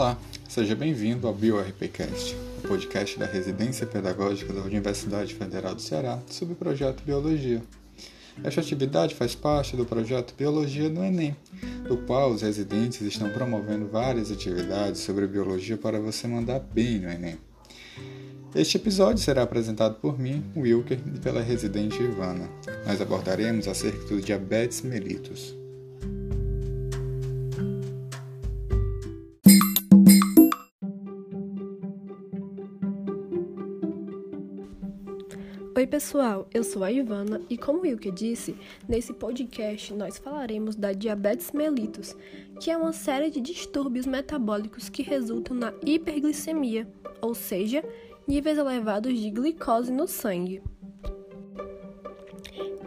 Olá, seja bem-vindo ao BioRPcast, o podcast da Residência Pedagógica da Universidade Federal do Ceará sobre o projeto Biologia. Esta atividade faz parte do projeto Biologia do Enem, do qual os residentes estão promovendo várias atividades sobre biologia para você mandar bem no Enem. Este episódio será apresentado por mim, Wilker, e pela residente Ivana. Nós abordaremos acerca do diabetes mellitus. Oi, pessoal, eu sou a Ivana e, como o Wilke disse, nesse podcast nós falaremos da diabetes mellitus, que é uma série de distúrbios metabólicos que resultam na hiperglicemia, ou seja, níveis elevados de glicose no sangue.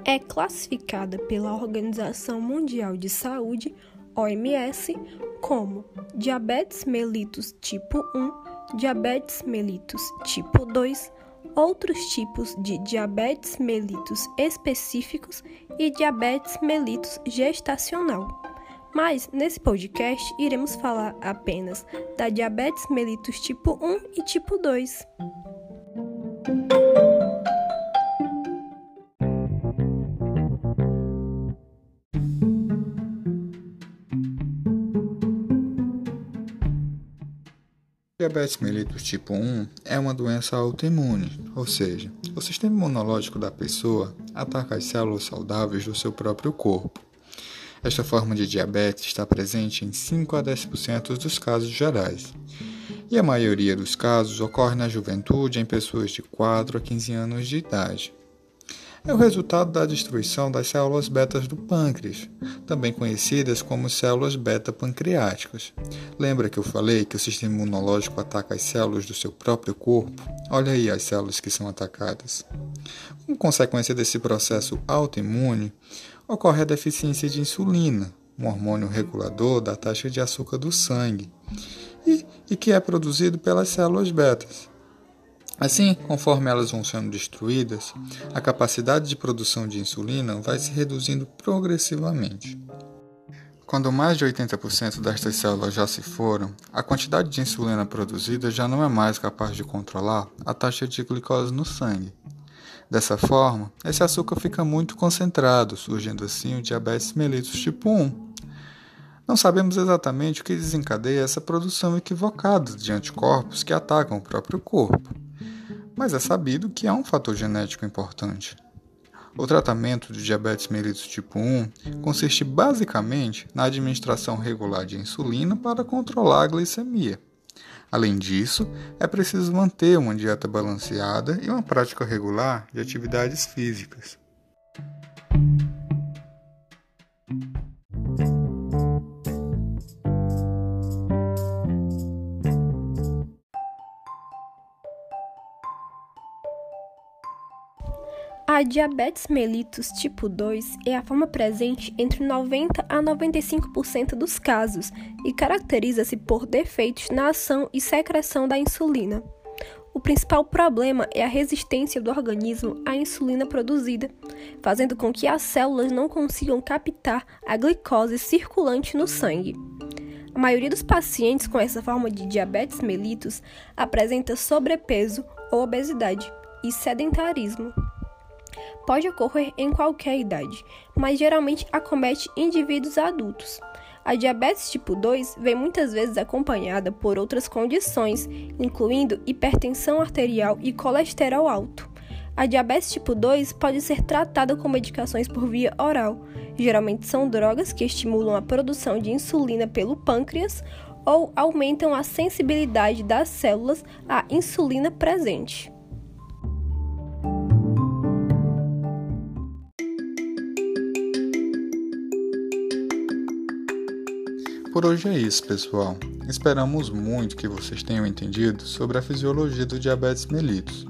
É classificada pela Organização Mundial de Saúde, OMS, como diabetes mellitus tipo 1, diabetes mellitus tipo 2, outros tipos de diabetes mellitus específicos e diabetes mellitus gestacional. Mas nesse podcast iremos falar apenas da diabetes mellitus tipo 1 e tipo 2. Diabetes mellitus tipo 1 é uma doença autoimune, ou seja, o sistema imunológico da pessoa ataca as células saudáveis do seu próprio corpo. Esta forma de diabetes está presente em 5 a 10% dos casos gerais, e a maioria dos casos ocorre na juventude em pessoas de 4 a 15 anos de idade é o resultado da destruição das células betas do pâncreas, também conhecidas como células beta-pancreáticas. Lembra que eu falei que o sistema imunológico ataca as células do seu próprio corpo? Olha aí as células que são atacadas. Como consequência desse processo autoimune, ocorre a deficiência de insulina, um hormônio regulador da taxa de açúcar do sangue, e, e que é produzido pelas células betas. Assim, conforme elas vão sendo destruídas, a capacidade de produção de insulina vai se reduzindo progressivamente. Quando mais de 80% destas células já se foram, a quantidade de insulina produzida já não é mais capaz de controlar a taxa de glicose no sangue. Dessa forma, esse açúcar fica muito concentrado, surgindo assim o diabetes mellitus tipo 1. Não sabemos exatamente o que desencadeia essa produção equivocada de anticorpos que atacam o próprio corpo mas é sabido que há um fator genético importante. O tratamento de diabetes mellitus tipo 1 consiste basicamente na administração regular de insulina para controlar a glicemia. Além disso, é preciso manter uma dieta balanceada e uma prática regular de atividades físicas. A diabetes mellitus tipo 2 é a forma presente entre 90 a 95% dos casos e caracteriza-se por defeitos na ação e secreção da insulina. O principal problema é a resistência do organismo à insulina produzida, fazendo com que as células não consigam captar a glicose circulante no sangue. A maioria dos pacientes com essa forma de diabetes mellitus apresenta sobrepeso ou obesidade e sedentarismo pode ocorrer em qualquer idade, mas geralmente acomete indivíduos adultos. A diabetes tipo 2 vem muitas vezes acompanhada por outras condições, incluindo hipertensão arterial e colesterol alto. A diabetes tipo 2 pode ser tratada com medicações por via oral. Geralmente são drogas que estimulam a produção de insulina pelo pâncreas ou aumentam a sensibilidade das células à insulina presente. Por hoje é isso, pessoal. Esperamos muito que vocês tenham entendido sobre a fisiologia do diabetes mellitus.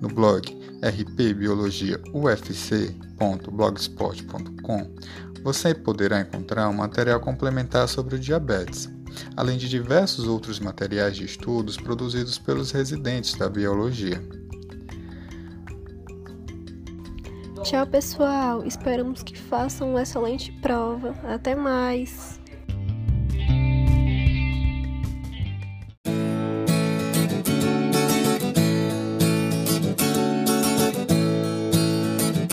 No blog rpbiologiaufc.blogspot.com você poderá encontrar um material complementar sobre o diabetes, além de diversos outros materiais de estudos produzidos pelos residentes da biologia. Tchau, pessoal. Esperamos que façam uma excelente prova. Até mais.